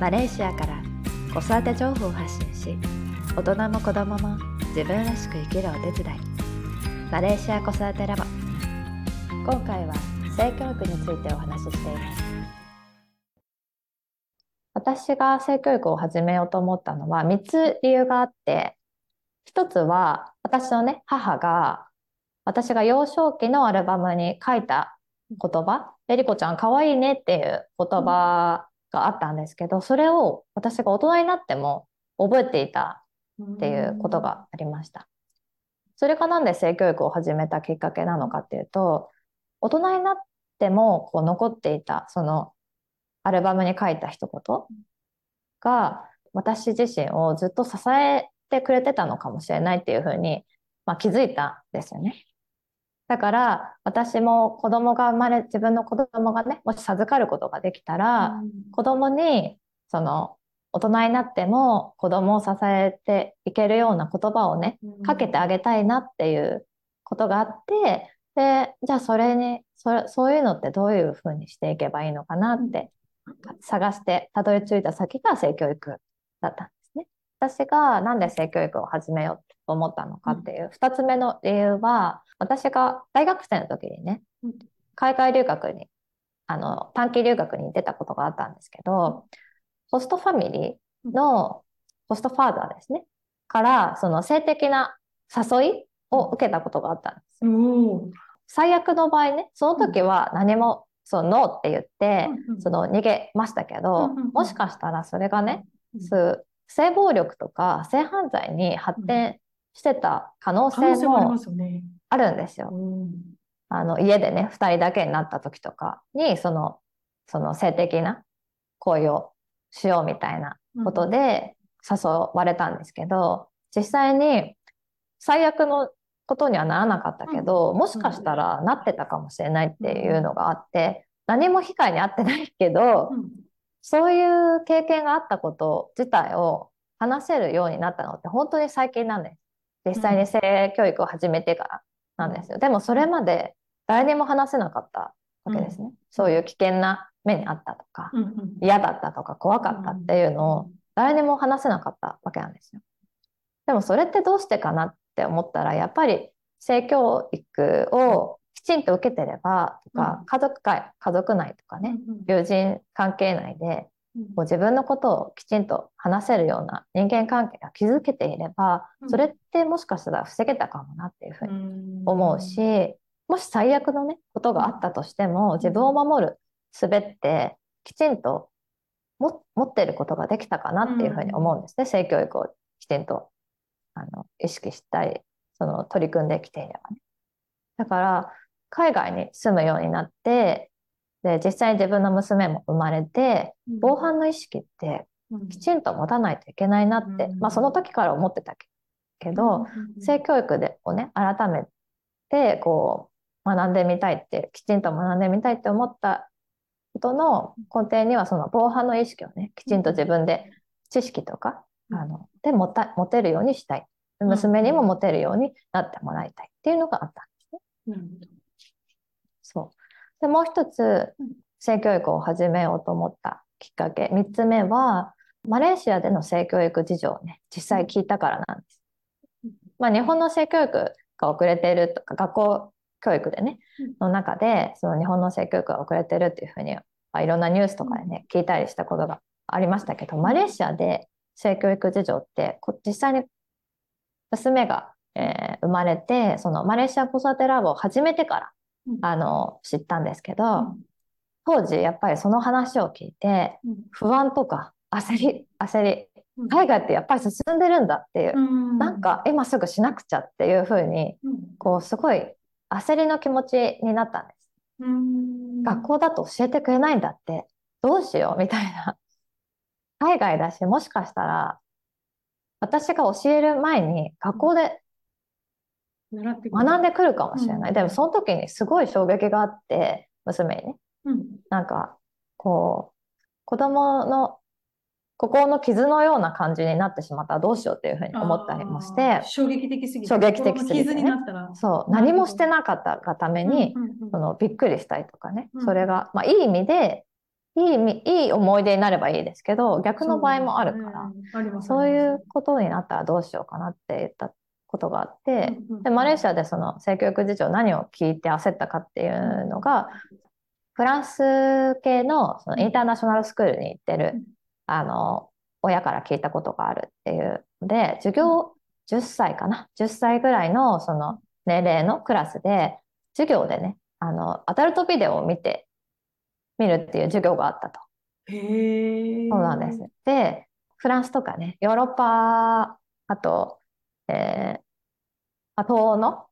マレーシアから子育て情報を発信し大人も子供も自分らしく生きるお手伝い。マレーシア子育てラボ。今回は性教育についてお話ししています。私が性教育を始めようと思ったのは3つ理由があって1つは私のね母が私が幼少期のアルバムに書いた言葉「えりこちゃんかわいいね」っていう言葉があったんですけどそれを私が大人になっても覚えていたっていうことがありました。それがなんで性教育を始めたきっかけなのかっていうと大人になってもこう残っていたそのアルバムに書いた一言が私自身をずっと支えてくれてたのかもしれないっていうふうに、まあ、気づいたんですよね。だから私も子供が生まれ自分の子供がねもし授かることができたら、うん、子供にその大人になっても子供を支えていけるような言葉をね、かけてあげたいなっていうことがあってでじゃあそれにそそういうのってどういうふうにしていけばいいのかなって探してたどり着いた先が性教育だったんですね。私がなんで性教育を始めようと思ったのかっていう。2つ目の理由は私が大学生の時にね、海外留学に、あの、短期留学に出たことがあったんですけど、ホストファミリーのホストファーザーですね、から、その性的な誘いを受けたことがあったんです。最悪の場合ね、その時は何も、そのノーって言って、その逃げましたけど、もしかしたらそれがね、性暴力とか性犯罪に発展してた可能性もあるんですよ。あの家でね2人だけになった時とかにそのその性的な行為をしようみたいなことで誘われたんですけど、実際に最悪のことにはならなかったけど、もしかしたらなってたかもしれないっていうのがあって、何も被害に遭ってないけど、そういう経験があったこと自体を話せるようになったのって本当に最近なんです。実際に性教育を始めてからなんですよ。でもそれまで誰にも話せなかったわけですね。そういう危険な目にあったとか、嫌だったとか怖かったっていうのを誰にも話せなかったわけなんですよ。でもそれってどうしてかなって思ったらやっぱり性教育をきちんと受けてればとか、家族会家族内とかね、友人関係内でこう自分のことをきちんと話せるような人間関係が築けていれば、それってもしかしたら防げたかもなっていうふうに思うし、もし最悪のね、ことがあったとしても、自分を守る術ってきちんと持ってることができたかなっていうふうに思うんですね。性教育をきちんとあの意識したり、その取り組んできていればね。だから、海外に住むようになって、で、実際に自分の娘も生まれて、防犯の意識ってきちんと持たないといけないなって、まあその時から思ってたけど、性教育でをね、改めて、こう、学んでみたいって、きちんと学んでみたいって思ったことの根底には、その防犯の意識をね、きちんと自分で知識とか、あの、で持た、持てるようにしたい。娘にも持てるようになってもらいたいっていうのがあったんですね。そう。で、もう一つ、性教育を始めようと思ったきっかけ。三つ目は、マレーシアでの性教育事情をね、実際聞いたからなんです。まあ、日本の性教育が遅れているとか、学校教育でね、の中で、その日本の性教育が遅れてるっていうふうに、まあ、いろんなニュースとかでね、聞いたりしたことがありましたけど、マレーシアで性教育事情って、実際に娘が、えー、生まれて、そのマレーシア子育てラボを始めてから、あの、知ったんですけど、当時やっぱりその話を聞いて、不安とか焦り、焦り、海外ってやっぱり進んでるんだっていう、なんか今すぐしなくちゃっていうふうに、こうすごい焦りの気持ちになったんです。学校だと教えてくれないんだって、どうしようみたいな。海外だし、もしかしたら、私が教える前に学校で学んでくるかもしれない。うん、でもその時にすごい衝撃があって、娘にね。うん、なんか、こう、子供の心の傷のような感じになってしまったらどうしようっていうふうに思ったりもして、衝撃的すぎて。衝撃的すぎて、ね、そう、何もしてなかったがために、そのびっくりしたりとかね、それが、まあいい意味で、いいいい思い出になればいいですけど、逆の場合もあるから、あります。そういうことになったらどうしようかなって言ったことがあって、で、マレーシアでその性教育事情何を聞いて焦ったかっていうのが、フランス系のそのインターナショナルスクールに行ってるうん、あの、親から聞いたことがあるっていうので、授業10歳かな ?10 歳ぐらいのその年齢のクラスで、授業でね、あの、アダルトビデオを見て、見るっていう授業があったと。へえ。そうなんです。で、フランスとかね、ヨーロッパ、あと、えーまあ東欧の、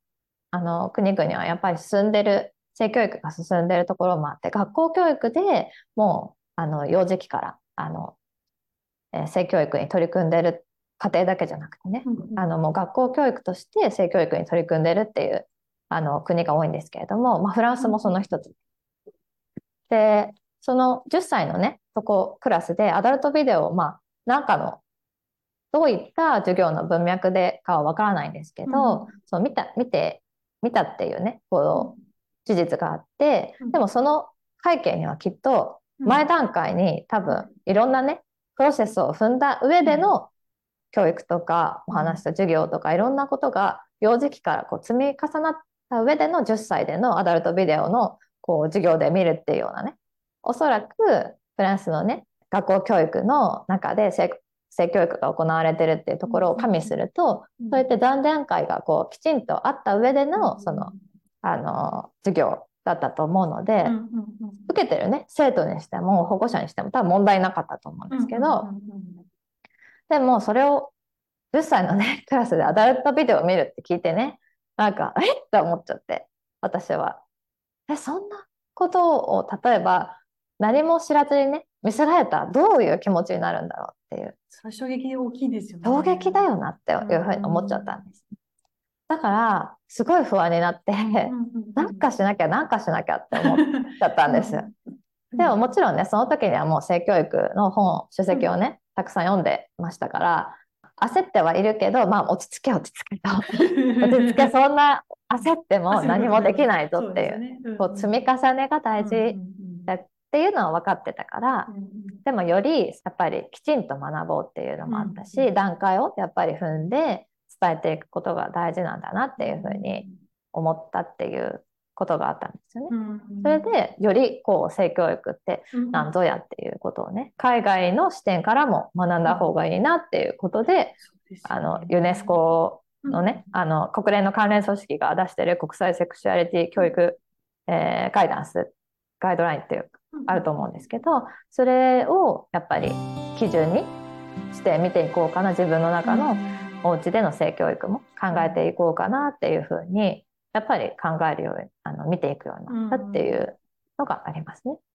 あの国々はやっぱり進んでる、性教育が進んでるところもあって、学校教育でもう、あの、幼児期から、あの、えー性教育に取り組んでる家庭だけじゃなくてね、うんうんあの、もう学校教育として性教育に取り組んでるっていう、あの、国が多いんですけれども、まあ、フランスもその一つ。で、その10歳のね、そこ、クラスでアダルトビデオを、まあ、なんかの、どういった授業の文脈でかはわからないんですけど、うん。そう、見た、見て、見たっていうね、こう、事実があってうん、でもその背景にはきっと、前段階に多分、いろんなね、プロセスを踏んだ上での教育とか、お話と授業とか、いろんなことが幼児期からこう積み重なった上での10歳でのアダルトビデオのこう授業で見るっていうようなね、おそらくフランスのね、学校教育の中で性、性教育が行われてるっていうところを加味すると、うん。そうやって段段階がこうきちんとあった上での、うんその、あの、授業だったと思うので、受けてるね、生徒にしても保護者にしても多分問題なかったと思うんですけど、でもそれを10歳のね、クラスでアダルトビデオを見るって聞いてね、なんか、えって思っちゃって、私は。え、そんなことを、例えば、何も知らずにね、見せられたらどういう気持ちになるんだろうっていう、それ衝撃大きいですよね。衝撃だよなっていうふうに思っちゃったんです。だから、すごい不安になって。なんかしなきゃ、なんかしなきゃって思っちゃったんです。でももちろんね、その時にはもう性教育の本、書籍をね、たくさん読んでましたから、焦ってはいるけど、まあ落ち着け落ち着けと。落ち着け、そんな焦っても何もできないぞっていう、こう積み重ねが大事だっていうのは分かってたから、でもよりやっぱりきちんと学ぼうっていうのもあったうんし、段階をやっぱり踏んで伝えていくことが大事なんだなっていうふうに思ったっていうことがあったんですよね。それでよりこう性教育ってなんぞやっていうことをね、海外の視点からも学んだ方がいいなっていうことで、あの、ユネスコのね、あの、国連の関連組織が出してる国際セクシュアリティ教育、えーガイダンス、ガイドラインっていう、あると思うんですけど、それをやっぱり基準にして見ていこうかな、自分の中のお家での性教育も考えていこうかなっていうふうに、やっぱり考えるように、あの、見ていくようになったっていうのがありますね。